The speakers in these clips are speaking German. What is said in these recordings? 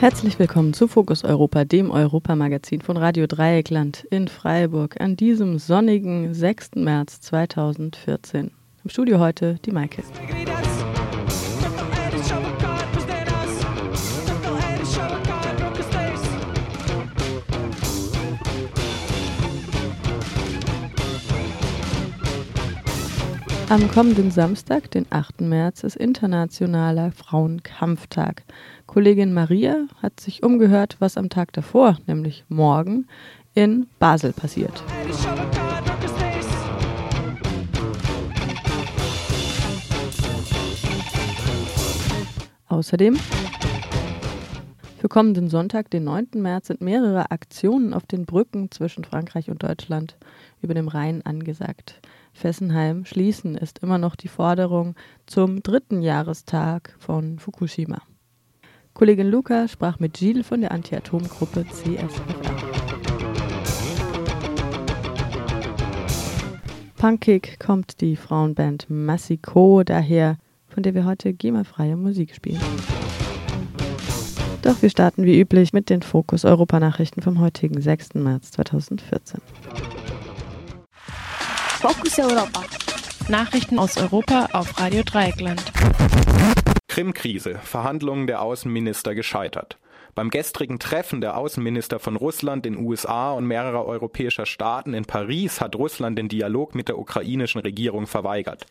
Herzlich willkommen zu Fokus Europa, dem Europamagazin von Radio Dreieckland in Freiburg an diesem sonnigen 6. März 2014. Im Studio heute die Maike. Am kommenden Samstag, den 8. März, ist Internationaler Frauenkampftag. Kollegin Maria hat sich umgehört, was am Tag davor, nämlich morgen, in Basel passiert. Außerdem für kommenden Sonntag, den 9. März, sind mehrere Aktionen auf den Brücken zwischen Frankreich und Deutschland über dem Rhein angesagt. Fessenheim schließen ist immer noch die Forderung zum dritten Jahrestag von Fukushima. Kollegin Luca sprach mit Gilles von der Anti-Atom-Gruppe CSFR. Punkig kommt die Frauenband Massico daher, von der wir heute GEMA-freie Musik spielen. Doch wir starten wie üblich mit den Fokus Europa-Nachrichten vom heutigen 6. März 2014. Focus Europa. Nachrichten aus Europa auf Radio Dreieckland. Krim-Krise. Verhandlungen der Außenminister gescheitert. Beim gestrigen Treffen der Außenminister von Russland, den USA und mehrerer europäischer Staaten in Paris hat Russland den Dialog mit der ukrainischen Regierung verweigert.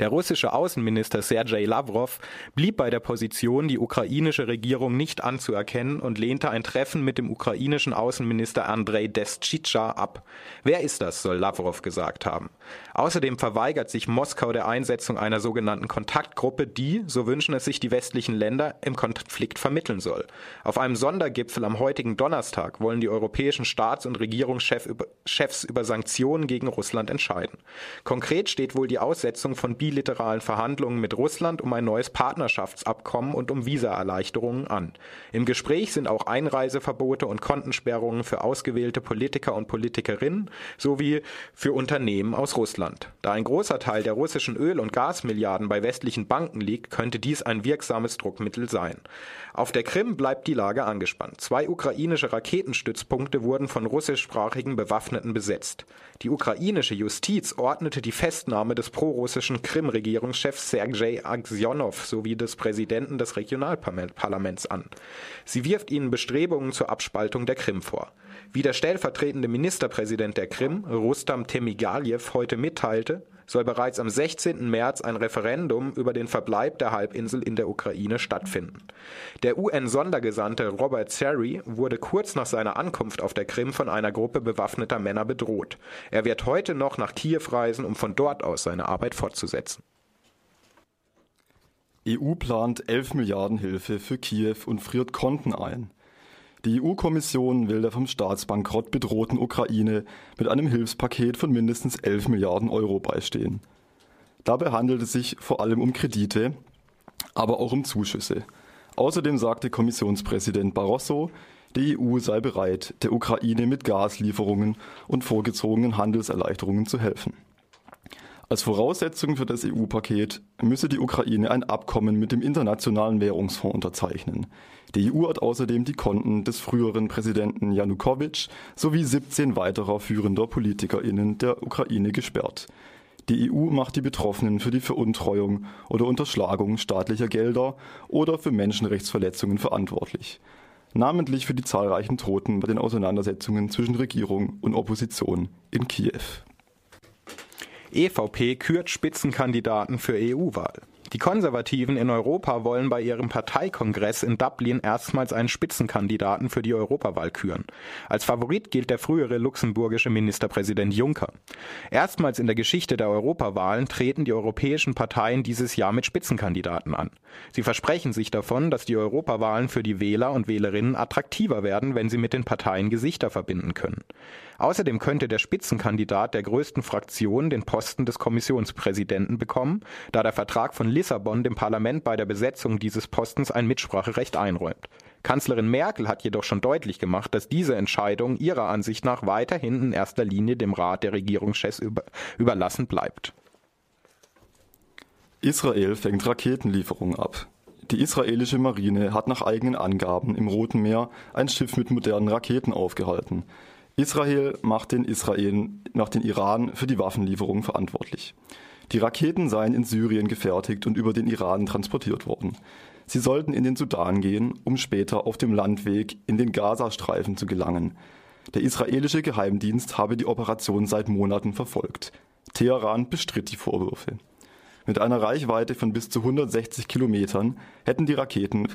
Der russische Außenminister Sergei Lavrov blieb bei der Position, die ukrainische Regierung nicht anzuerkennen und lehnte ein Treffen mit dem ukrainischen Außenminister Andrei Deschitscha ab. Wer ist das, soll Lavrov gesagt haben. Außerdem verweigert sich Moskau der Einsetzung einer sogenannten Kontaktgruppe, die, so wünschen es sich die westlichen Länder, im Konflikt vermitteln soll. Auf einem Sondergipfel am heutigen Donnerstag wollen die europäischen Staats- und Regierungschefs über Sanktionen gegen Russland entscheiden. Konkret steht wohl die Aussetzung von bilateralen Verhandlungen mit Russland um ein neues Partnerschaftsabkommen und um Visaerleichterungen an. Im Gespräch sind auch Einreiseverbote und Kontensperrungen für ausgewählte Politiker und Politikerinnen sowie für Unternehmen aus Russland. Da ein großer Teil der russischen Öl- und Gasmilliarden bei westlichen Banken liegt, könnte dies ein wirksames Druckmittel sein. Auf der Krim bleibt die Lage angespannt. Zwei ukrainische Raketenstützpunkte wurden von russischsprachigen Bewaffneten besetzt. Die ukrainische Justiz ordnete die Festnahme des prorussischen Krim-Regierungschefs Sergei Aksionow sowie des Präsidenten des Regionalparlaments an. Sie wirft ihnen Bestrebungen zur Abspaltung der Krim vor. Wie der stellvertretende Ministerpräsident der Krim, Rustam Temigaljew, heute mitteilte, soll bereits am 16. März ein Referendum über den Verbleib der Halbinsel in der Ukraine stattfinden. Der UN-Sondergesandte Robert Seri wurde kurz nach seiner Ankunft auf der Krim von einer Gruppe bewaffneter Männer bedroht. Er wird heute noch nach Kiew reisen, um von dort aus seine Arbeit fortzusetzen. EU plant 11 Milliarden Hilfe für Kiew und friert Konten ein. Die EU-Kommission will der vom Staatsbankrott bedrohten Ukraine mit einem Hilfspaket von mindestens 11 Milliarden Euro beistehen. Dabei handelt es sich vor allem um Kredite, aber auch um Zuschüsse. Außerdem sagte Kommissionspräsident Barroso, die EU sei bereit, der Ukraine mit Gaslieferungen und vorgezogenen Handelserleichterungen zu helfen. Als Voraussetzung für das EU-Paket müsse die Ukraine ein Abkommen mit dem Internationalen Währungsfonds unterzeichnen. Die EU hat außerdem die Konten des früheren Präsidenten Janukowitsch sowie 17 weiterer führender PolitikerInnen der Ukraine gesperrt. Die EU macht die Betroffenen für die Veruntreuung oder Unterschlagung staatlicher Gelder oder für Menschenrechtsverletzungen verantwortlich. Namentlich für die zahlreichen Toten bei den Auseinandersetzungen zwischen Regierung und Opposition in Kiew. EVP kürt Spitzenkandidaten für EU-Wahl. Die Konservativen in Europa wollen bei ihrem Parteikongress in Dublin erstmals einen Spitzenkandidaten für die Europawahl küren. Als Favorit gilt der frühere luxemburgische Ministerpräsident Juncker. Erstmals in der Geschichte der Europawahlen treten die europäischen Parteien dieses Jahr mit Spitzenkandidaten an. Sie versprechen sich davon, dass die Europawahlen für die Wähler und Wählerinnen attraktiver werden, wenn sie mit den Parteien Gesichter verbinden können. Außerdem könnte der Spitzenkandidat der größten Fraktion den Posten des Kommissionspräsidenten bekommen, da der Vertrag von Lissabon dem Parlament bei der Besetzung dieses Postens ein Mitspracherecht einräumt. Kanzlerin Merkel hat jedoch schon deutlich gemacht, dass diese Entscheidung ihrer Ansicht nach weiterhin in erster Linie dem Rat der Regierungschefs über, überlassen bleibt. Israel fängt Raketenlieferungen ab. Die israelische Marine hat nach eigenen Angaben im Roten Meer ein Schiff mit modernen Raketen aufgehalten. Israel macht den, Israel, macht den Iran für die Waffenlieferung verantwortlich. Die Raketen seien in Syrien gefertigt und über den Iran transportiert worden. Sie sollten in den Sudan gehen, um später auf dem Landweg in den Gazastreifen zu gelangen. Der israelische Geheimdienst habe die Operation seit Monaten verfolgt. Teheran bestritt die Vorwürfe. Mit einer Reichweite von bis zu 160 Kilometern hätten die Raketen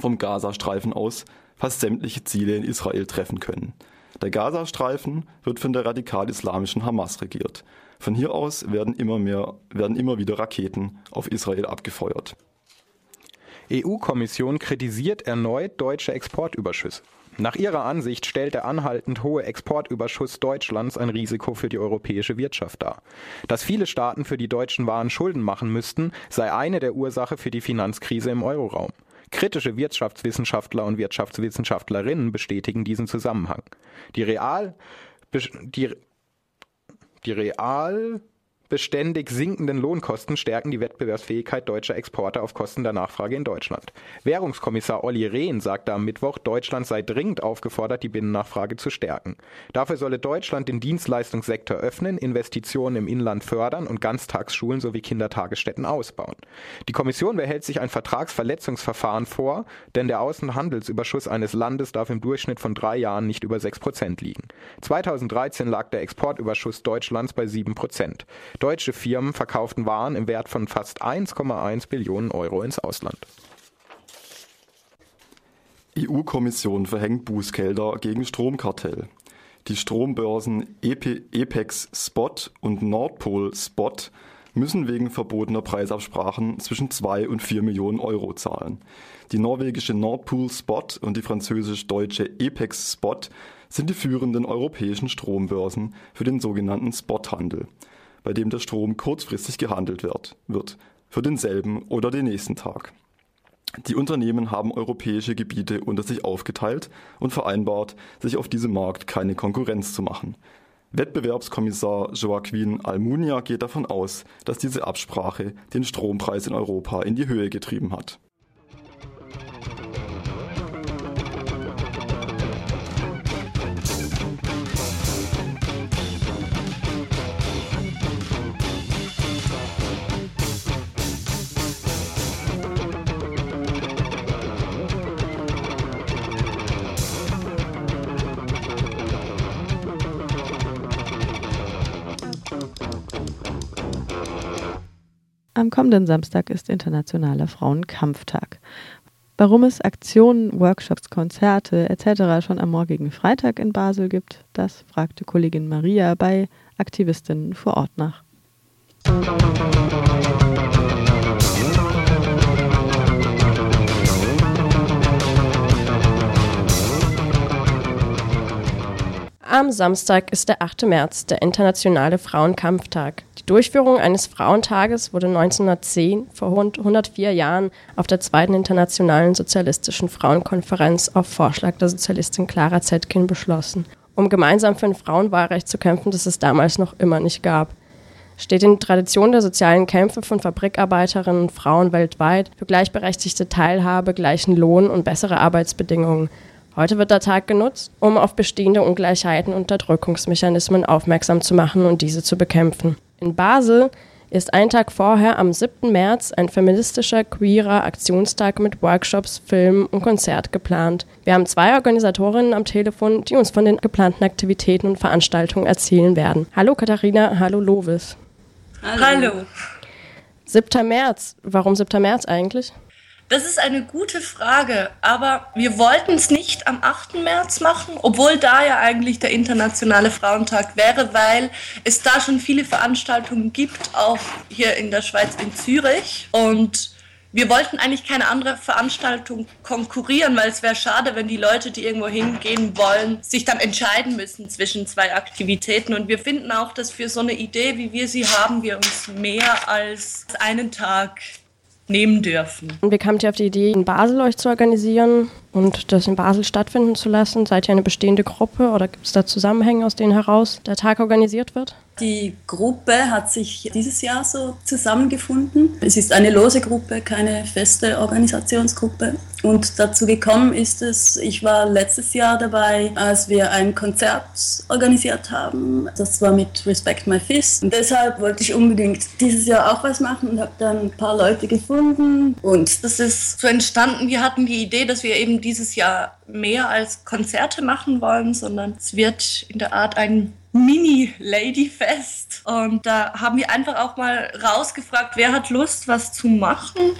vom Gazastreifen aus fast sämtliche Ziele in Israel treffen können. Der Gazastreifen wird von der radikal-islamischen Hamas regiert. Von hier aus werden immer, mehr, werden immer wieder Raketen auf Israel abgefeuert. EU-Kommission kritisiert erneut deutsche Exportüberschüsse. Nach ihrer Ansicht stellt der anhaltend hohe Exportüberschuss Deutschlands ein Risiko für die europäische Wirtschaft dar. Dass viele Staaten für die deutschen Waren Schulden machen müssten, sei eine der Ursache für die Finanzkrise im Euroraum. Kritische Wirtschaftswissenschaftler und Wirtschaftswissenschaftlerinnen bestätigen diesen Zusammenhang. Die real, die, die real beständig sinkenden Lohnkosten stärken die Wettbewerbsfähigkeit deutscher Exporte auf Kosten der Nachfrage in Deutschland. Währungskommissar Olli Rehn sagte am Mittwoch, Deutschland sei dringend aufgefordert, die Binnennachfrage zu stärken. Dafür solle Deutschland den Dienstleistungssektor öffnen, Investitionen im Inland fördern und Ganztagsschulen sowie Kindertagesstätten ausbauen. Die Kommission behält sich ein Vertragsverletzungsverfahren vor, denn der Außenhandelsüberschuss eines Landes darf im Durchschnitt von drei Jahren nicht über sechs Prozent liegen. 2013 lag der Exportüberschuss Deutschlands bei sieben Prozent. Deutsche Firmen verkauften Waren im Wert von fast 1,1 Billionen Euro ins Ausland. EU-Kommission verhängt Bußgelder gegen Stromkartell. Die Strombörsen Epex Spot und Nordpol Spot müssen wegen verbotener Preisabsprachen zwischen 2 und 4 Millionen Euro zahlen. Die norwegische Nordpool Spot und die französisch-deutsche Epex Spot sind die führenden europäischen Strombörsen für den sogenannten Spothandel bei dem der Strom kurzfristig gehandelt wird, wird für denselben oder den nächsten Tag. Die Unternehmen haben europäische Gebiete unter sich aufgeteilt und vereinbart, sich auf diesem Markt keine Konkurrenz zu machen. Wettbewerbskommissar Joaquin Almunia geht davon aus, dass diese Absprache den Strompreis in Europa in die Höhe getrieben hat. Am kommenden Samstag ist Internationaler Frauenkampftag. Warum es Aktionen, Workshops, Konzerte etc. schon am morgigen Freitag in Basel gibt, das fragte Kollegin Maria bei Aktivistinnen vor Ort nach. Am Samstag ist der 8. März, der internationale Frauenkampftag. Die Durchführung eines Frauentages wurde 1910, vor rund 104 Jahren, auf der zweiten internationalen sozialistischen Frauenkonferenz auf Vorschlag der Sozialistin Clara Zetkin beschlossen, um gemeinsam für ein Frauenwahlrecht zu kämpfen, das es damals noch immer nicht gab. Steht in Tradition der sozialen Kämpfe von Fabrikarbeiterinnen und Frauen weltweit für gleichberechtigte Teilhabe, gleichen Lohn und bessere Arbeitsbedingungen. Heute wird der Tag genutzt, um auf bestehende Ungleichheiten und Unterdrückungsmechanismen aufmerksam zu machen und diese zu bekämpfen. In Basel ist ein Tag vorher, am 7. März, ein feministischer, queerer Aktionstag mit Workshops, Filmen und Konzert geplant. Wir haben zwei Organisatorinnen am Telefon, die uns von den geplanten Aktivitäten und Veranstaltungen erzählen werden. Hallo Katharina, hallo Lovis. Hallo. 7. März. Warum 7. März eigentlich? Das ist eine gute Frage, aber wir wollten es nicht am 8. März machen, obwohl da ja eigentlich der Internationale Frauentag wäre, weil es da schon viele Veranstaltungen gibt, auch hier in der Schweiz in Zürich. Und wir wollten eigentlich keine andere Veranstaltung konkurrieren, weil es wäre schade, wenn die Leute, die irgendwo hingehen wollen, sich dann entscheiden müssen zwischen zwei Aktivitäten. Und wir finden auch, dass für so eine Idee, wie wir sie haben, wir uns mehr als einen Tag nehmen dürfen. Und wie kamt ihr auf die Idee, in Basel euch zu organisieren und das in Basel stattfinden zu lassen? Seid ihr eine bestehende Gruppe oder gibt es da Zusammenhänge, aus denen heraus der Tag organisiert wird? Die Gruppe hat sich dieses Jahr so zusammengefunden. Es ist eine lose Gruppe, keine feste Organisationsgruppe. Und dazu gekommen ist es, ich war letztes Jahr dabei, als wir ein Konzert organisiert haben. Das war mit Respect My Fist. Und deshalb wollte ich unbedingt dieses Jahr auch was machen und habe dann ein paar Leute gefunden. Und das ist so entstanden. Wir hatten die Idee, dass wir eben dieses Jahr mehr als Konzerte machen wollen, sondern es wird in der Art ein Mini-Ladyfest. Und da haben wir einfach auch mal rausgefragt, wer hat Lust, was zu machen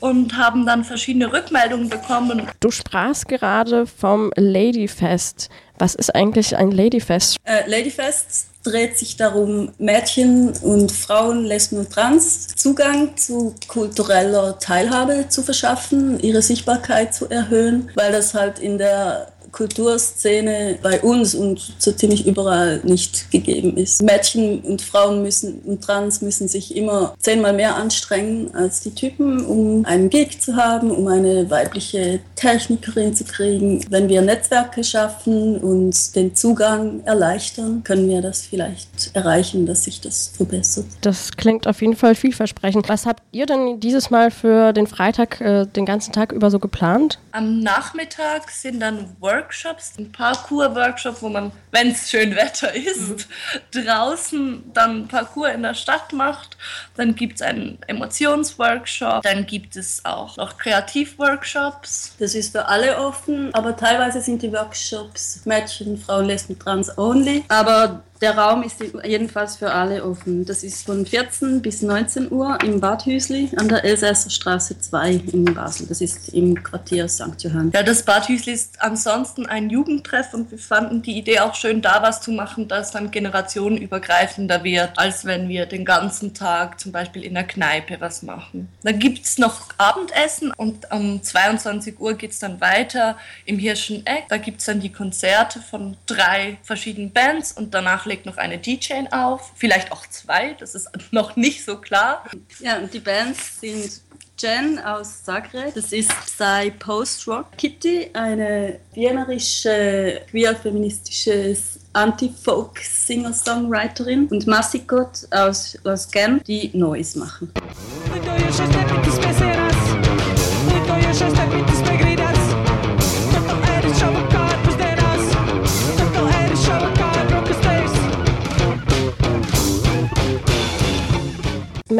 und haben dann verschiedene Rückmeldungen bekommen. Du sprachst gerade vom Ladyfest. Was ist eigentlich ein Ladyfest? Äh, Ladyfest dreht sich darum, Mädchen und Frauen, Lesben und Trans Zugang zu kultureller Teilhabe zu verschaffen, ihre Sichtbarkeit zu erhöhen, weil das halt in der Kulturszene bei uns und so ziemlich überall nicht gegeben ist. Mädchen und Frauen müssen und Trans müssen sich immer zehnmal mehr anstrengen als die Typen, um einen Gig zu haben, um eine weibliche Technikerin zu kriegen. Wenn wir Netzwerke schaffen und den Zugang erleichtern, können wir das vielleicht erreichen, dass sich das verbessert. Das klingt auf jeden Fall vielversprechend. Was habt ihr denn dieses Mal für den Freitag äh, den ganzen Tag über so geplant? Am Nachmittag sind dann Workshops Workshops, ein Parkour-Workshop, wo man, wenn es schön Wetter ist, mhm. draußen dann Parkour in der Stadt macht. Dann gibt es einen Emotionsworkshop. Dann gibt es auch noch Kreativworkshops. Das ist für alle offen, aber teilweise sind die Workshops Mädchen, Frauen, Lesben, Trans only. Aber der Raum ist jedenfalls für alle offen. Das ist von 14 bis 19 Uhr im Bad Hüsli an der Elsässer Straße 2 in Basel. Das ist im Quartier St. Johann. Ja, das Bad Hüsli ist ansonsten ein Jugendtreff und wir fanden die Idee auch schön, da was zu machen, das dann generationenübergreifender wird, als wenn wir den ganzen Tag zum Beispiel in der Kneipe was machen. Dann gibt es noch Abendessen und um 22 Uhr geht es dann weiter im Hirscheneck. Da gibt es dann die Konzerte von drei verschiedenen Bands und danach legt noch eine DJ auf, vielleicht auch zwei, das ist noch nicht so klar. Ja, und die Bands sind Jen aus Zagreb, das ist Psy Post-Rock. Kitty, eine wienerische queer-feministische Anti-Folk-Singer-Songwriterin. Und Massikot aus, aus Genf, die Neues machen.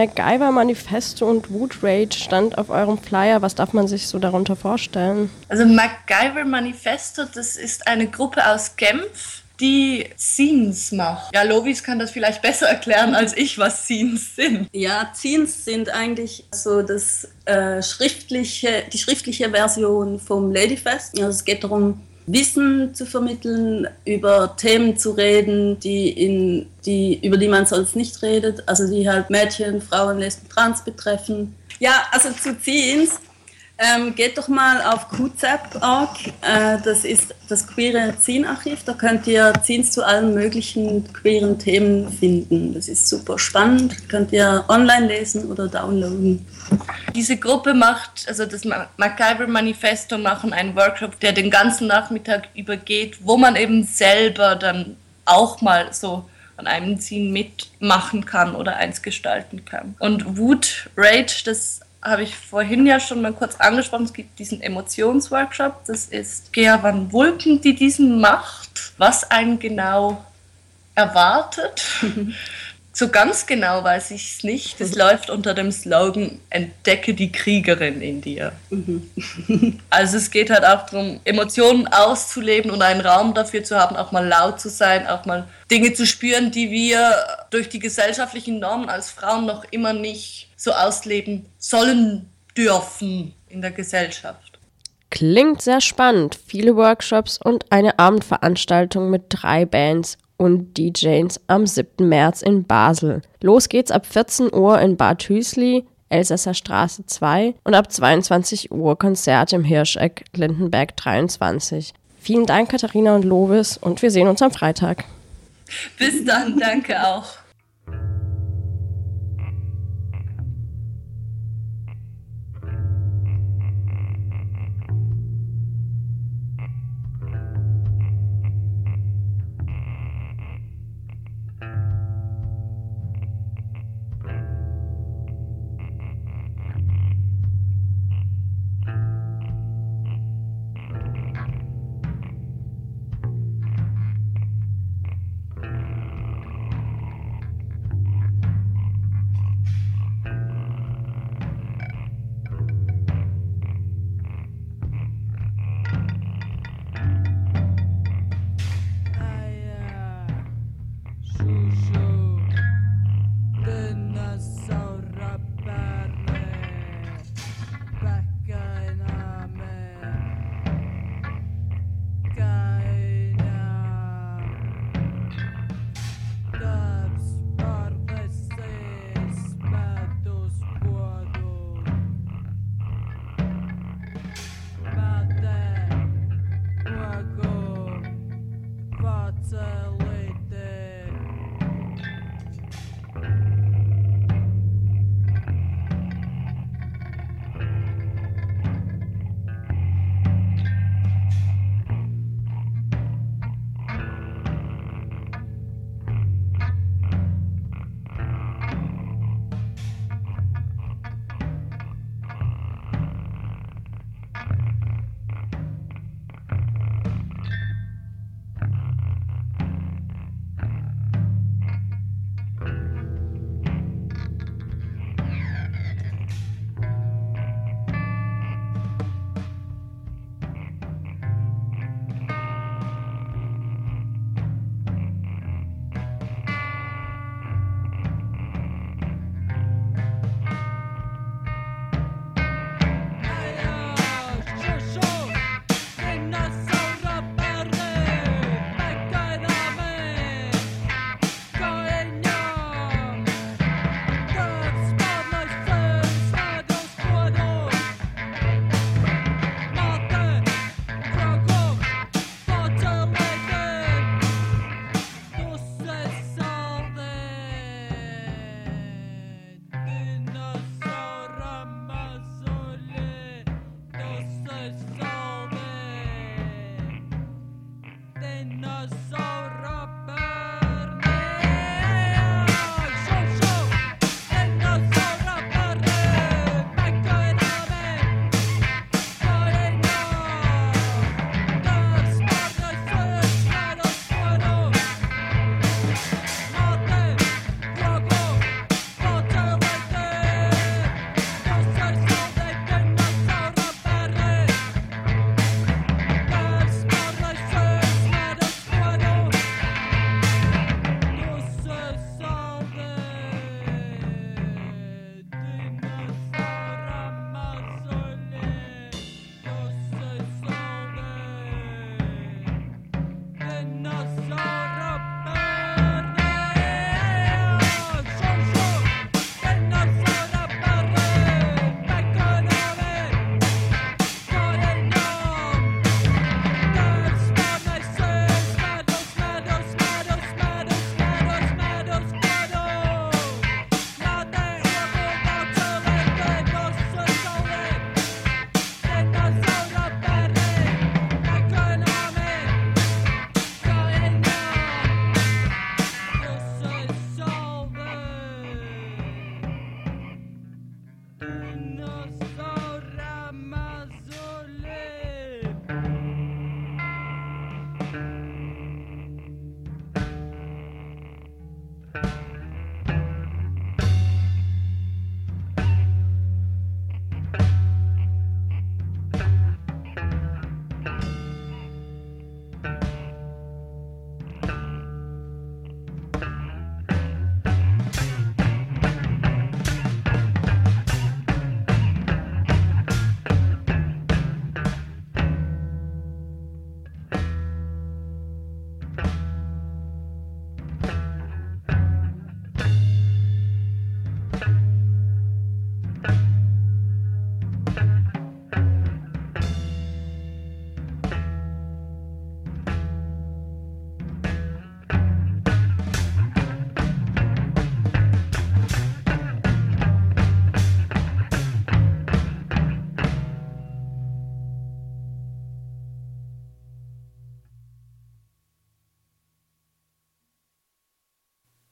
MacGyver Manifesto und Wood Rage stand auf eurem Flyer. Was darf man sich so darunter vorstellen? Also MacGyver Manifesto, das ist eine Gruppe aus Genf, die Scenes macht. Ja, Lovis kann das vielleicht besser erklären als ich, was Scenes sind. Ja, Scenes sind eigentlich so das äh, schriftliche, die schriftliche Version vom Ladyfest. Also es geht darum, Wissen zu vermitteln, über Themen zu reden, die in, die, über die man sonst nicht redet, also die halt Mädchen, Frauen, Lesben, Trans betreffen. Ja, also zu Teens ähm, geht doch mal auf QZAP.org, äh, das ist das queere Zine-Archiv, da könnt ihr Zines zu allen möglichen queeren Themen finden. Das ist super spannend, könnt ihr online lesen oder downloaden. Diese Gruppe macht, also das MacGyver Manifesto machen einen Workshop, der den ganzen Nachmittag übergeht, wo man eben selber dann auch mal so an einem Zine mitmachen kann oder eins gestalten kann. Und Wood Rage, das habe ich vorhin ja schon mal kurz angesprochen, es gibt diesen Emotionsworkshop. Das ist Gea van Wulken, die diesen macht. Was einen genau erwartet, So ganz genau weiß ich es nicht. Es mhm. läuft unter dem Slogan Entdecke die Kriegerin in dir. Mhm. also es geht halt auch darum, Emotionen auszuleben und einen Raum dafür zu haben, auch mal laut zu sein, auch mal Dinge zu spüren, die wir durch die gesellschaftlichen Normen als Frauen noch immer nicht so ausleben sollen dürfen in der Gesellschaft. Klingt sehr spannend. Viele Workshops und eine Abendveranstaltung mit drei Bands und DJs am 7. März in Basel. Los geht's ab 14 Uhr in Bad Hüsli, Elsässer Straße 2 und ab 22 Uhr Konzert im Hirscheck, Lindenberg 23. Vielen Dank, Katharina und Lovis, und wir sehen uns am Freitag. Bis dann, danke auch. Sure, sure.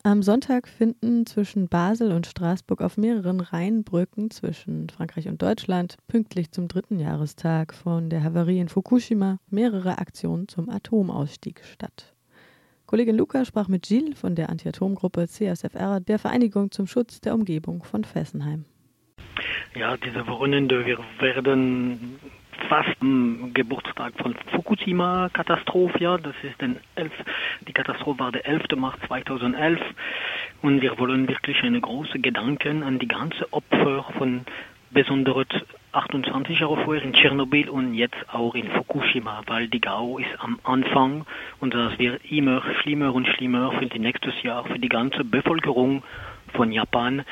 Am Sonntag finden zwischen Basel und Straßburg auf mehreren Rheinbrücken zwischen Frankreich und Deutschland pünktlich zum dritten Jahrestag von der Havarie in Fukushima mehrere Aktionen zum Atomausstieg statt. Kollegin Luca sprach mit Gilles von der Anti-Atom-Gruppe CSFR, der Vereinigung zum Schutz der Umgebung von Fessenheim. Ja, diese Wochenende, wir werden fast am Geburtstag von Fukushima-Katastrophe, ja, das ist den 11, die Katastrophe war der 11. März 2011 und wir wollen wirklich eine große Gedanken an die ganze Opfer von besonders 28 Jahre vorher in Tschernobyl und jetzt auch in Fukushima, weil die GAU ist am Anfang und das wird immer schlimmer und schlimmer für die nächstes Jahr für die ganze Bevölkerung von Japan,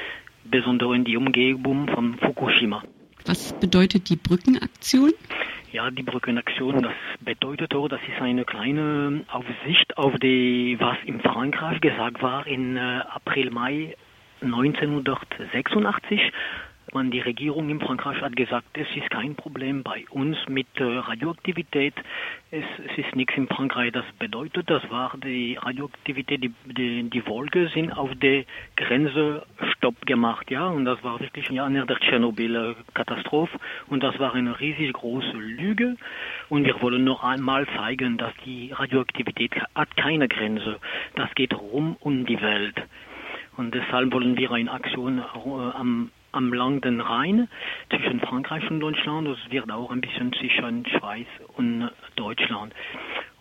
besonders in die Umgebung von Fukushima. Was bedeutet die Brückenaktion? Ja, die Brückenaktion, das bedeutet auch, das ist eine kleine Aufsicht auf die, was in Frankreich gesagt war in äh, April, Mai 1986 man, die Regierung in Frankreich hat gesagt, es ist kein Problem bei uns mit äh, Radioaktivität. Es, es, ist nichts in Frankreich. Das bedeutet, das war die Radioaktivität, die, die, die Wolke sind auf der Grenze Stopp gemacht, ja. Und das war wirklich ja, nach der Tschernobyl-Katastrophe. Und das war eine riesig große Lüge. Und wir wollen noch einmal zeigen, dass die Radioaktivität hat keine Grenze. Das geht rum um die Welt. Und deshalb wollen wir eine Aktion äh, am am Lang den Rhein zwischen Frankreich und Deutschland. Das wird auch ein bisschen zwischen Schweiz und Deutschland.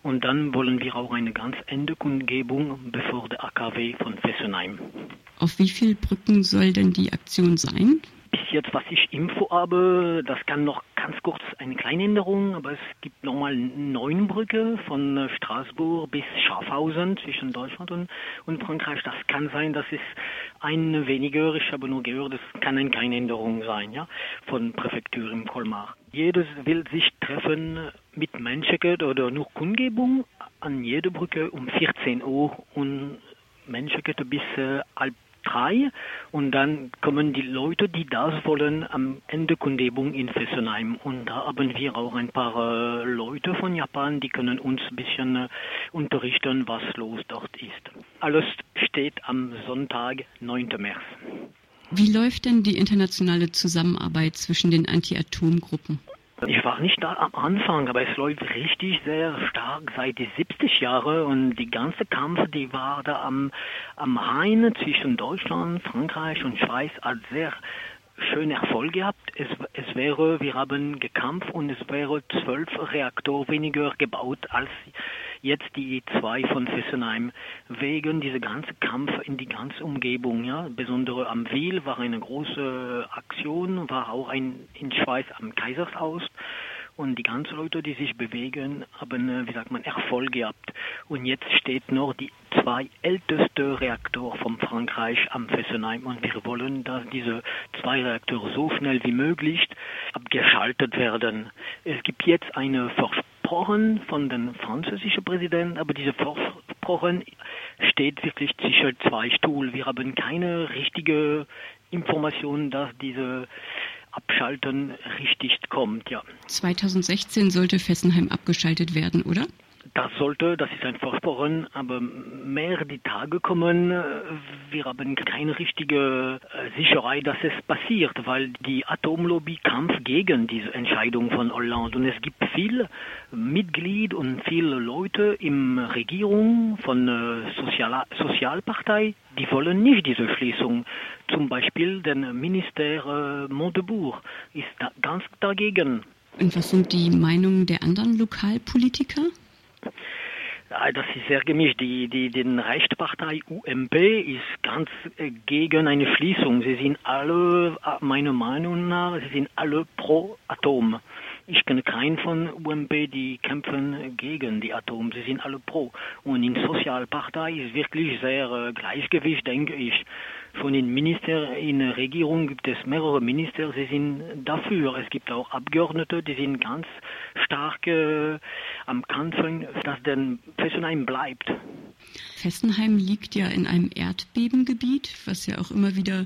Und dann wollen wir auch eine ganz ende Kundgebung bevor der AKW von Fessenheim. Auf wie viele Brücken soll denn die Aktion sein? Bis jetzt, was ich Info habe, das kann noch ganz kurz eine kleine Änderung, aber es gibt nochmal neun Brücke von Straßburg bis Schaffhausen zwischen Deutschland und, und Frankreich. Das kann sein, dass es eine weniger, ich habe nur gehört, es kann eine kleine Änderung sein, ja, von Präfektur im Colmar. Jedes will sich treffen mit Menschenkeit oder nur Kundgebung an jeder Brücke um 14 Uhr und Menschenkeit bis äh, halb drei und dann kommen die Leute, die das wollen, am Ende Kundgebung in Fessenheim. Und da haben wir auch ein paar äh, Leute von Japan, die können uns ein bisschen äh, unterrichten, was los dort ist. Alles steht am Sonntag, 9. März. Wie läuft denn die internationale Zusammenarbeit zwischen den Anti-Atom-Gruppen? Ich war nicht da am Anfang, aber es läuft richtig sehr stark seit die 70 Jahre und die ganze Kampf, die war da am, am Rhein zwischen Deutschland, Frankreich und Schweiz hat sehr schönen Erfolg gehabt. Es, es wäre, wir haben gekämpft und es wäre zwölf Reaktoren weniger gebaut als jetzt die zwei von Fessenheim. Wegen dieser ganzen Kampf in die ganze Umgebung, ja. Besonders am Wiel war eine große Aktion, war auch ein, in Schweiz am Kaisershaus. Und die ganzen Leute, die sich bewegen, haben, äh, wie sagt man, Erfolg gehabt. Und jetzt steht noch die zwei älteste Reaktor von Frankreich am Fessenheim. Und wir wollen, dass diese zwei Reaktoren so schnell wie möglich abgeschaltet werden. Es gibt jetzt eine Versprochen von dem französischen Präsidenten, aber diese Versprochen steht wirklich zwischen zwei Stuhl. Wir haben keine richtige Information, dass diese Abschalten richtig kommt, ja. 2016 sollte Fessenheim abgeschaltet werden, oder? Das sollte, das ist ein Versprochen, aber mehr die Tage kommen, wir haben keine richtige äh, Sicherheit, dass es passiert, weil die Atomlobby kämpft gegen diese Entscheidung von Hollande und es gibt viele Mitglieder und viele Leute der Regierung von der Sozial Sozialpartei, die wollen nicht diese Schließung. Zum Beispiel der Minister äh, Montebourg ist da ganz dagegen. Und was sind die Meinungen der anderen Lokalpolitiker? Das ist sehr gemischt. Die, die, die Rechtspartei UMP ist ganz äh, gegen eine Schließung. Sie sind alle, äh, meiner Meinung nach, sie sind alle pro Atom. Ich kenne keinen von UMP, die kämpfen gegen die Atom. Sie sind alle pro. Und in Sozialpartei ist wirklich sehr äh, Gleichgewicht, denke ich. Von den Ministern in der Regierung gibt es mehrere Minister, sie sind dafür. Es gibt auch Abgeordnete, die sind ganz stark äh, am Kämpfen, dass denn Fessenheim bleibt. Fessenheim liegt ja in einem Erdbebengebiet, was ja auch immer wieder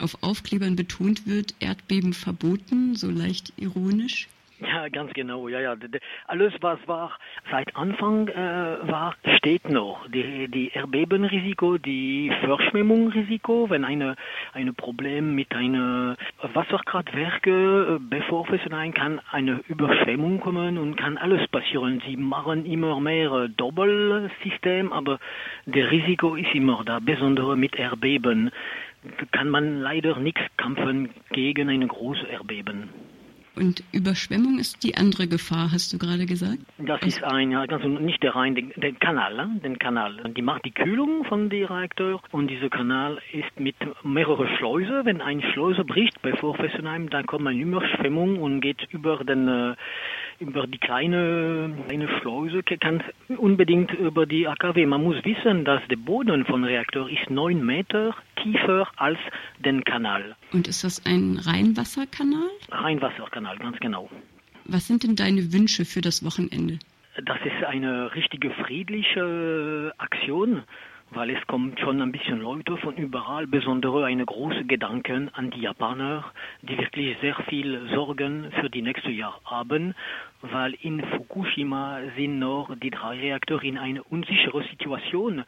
auf Aufklebern betont wird, Erdbeben verboten, so leicht ironisch. Ja, ganz genau. Ja, ja. Alles, was war seit Anfang äh, war, steht noch. Die, die Erdbebenrisiko, die Verschwemmungsrisiko, wenn eine ein Problem mit einer Wasserkraftwerke, äh, bevor sein kann eine Überschwemmung kommen und kann alles passieren. Sie machen immer mehr äh, Doppelsystem, aber der Risiko ist immer da, besonders mit Erdbeben. Kann man leider nichts kämpfen gegen eine große Erdbeben. Und Überschwemmung ist die andere Gefahr, hast du gerade gesagt? Das ist ein, also nicht der Rhein, den, den Kanal, ne? den Kanal. Die macht die Kühlung von dem Reaktor und dieser Kanal ist mit mehreren Schleusen. Wenn eine Schleuse bricht bei Vorfessenheim, dann kommt eine Überschwemmung und geht über den äh, über die kleine, kleine Schleuse, kann unbedingt über die AKW. Man muss wissen, dass der Boden von Reaktor ist neun Meter tiefer als den Kanal. Und ist das ein Rheinwasserkanal? Rheinwasserkanal, ganz genau. Was sind denn deine Wünsche für das Wochenende? Das ist eine richtige friedliche Aktion weil es kommt schon ein bisschen Leute von überall, besonders eine große Gedanken an die Japaner, die wirklich sehr viel Sorgen für die nächste Jahr haben, weil in Fukushima sind noch die drei Reaktoren in einer unsicheren Situation.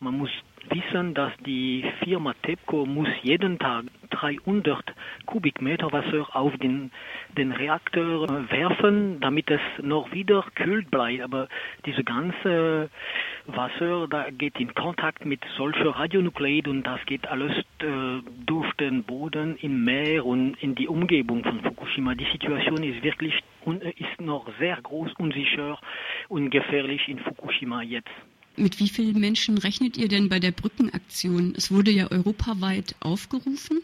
Man muss wissen, dass die Firma TEPCO muss jeden Tag 300 Kubikmeter Wasser auf den, den Reaktor werfen, damit es noch wieder kühlt bleibt. Aber diese ganze Wasser, da geht in Kontakt mit solcher Radionukleid und das geht alles äh, durch den Boden im Meer und in die Umgebung von Fukushima. Die Situation ist wirklich ist noch sehr groß, unsicher und gefährlich in Fukushima jetzt. Mit wie vielen Menschen rechnet ihr denn bei der Brückenaktion? Es wurde ja europaweit aufgerufen.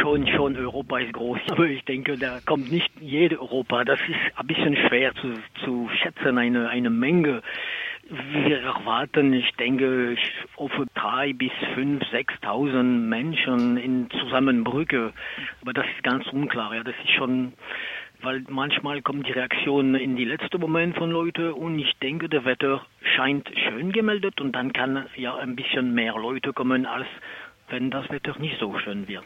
Schon, schon, Europa ist groß. Aber ich denke, da kommt nicht jede Europa. Das ist ein bisschen schwer zu, zu schätzen, eine, eine Menge. Wir erwarten, ich denke, auf drei bis fünf, sechstausend Menschen in Zusammenbrücke. Aber das ist ganz unklar. Ja, das ist schon weil manchmal kommt die Reaktion in die letzte Moment von Leuten und ich denke, der Wetter scheint schön gemeldet und dann kann ja ein bisschen mehr Leute kommen, als wenn das Wetter nicht so schön wird.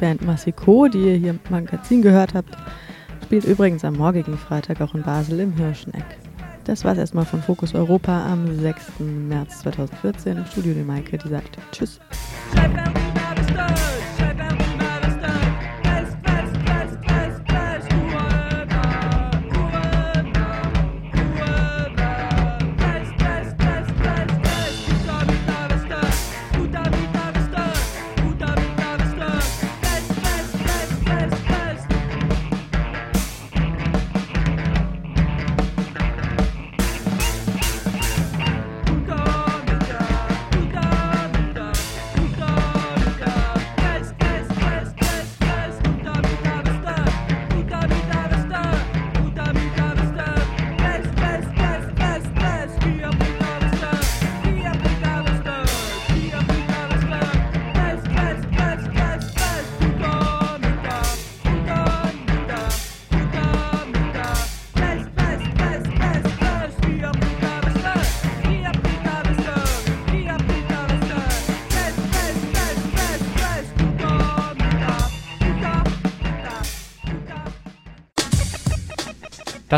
Band Massiko, die ihr hier im Magazin gehört habt, spielt übrigens am morgigen Freitag auch in Basel im Hirscheneck. Das war's erstmal von Fokus Europa am 6. März 2014 im Studio die Maike, die sagt Tschüss.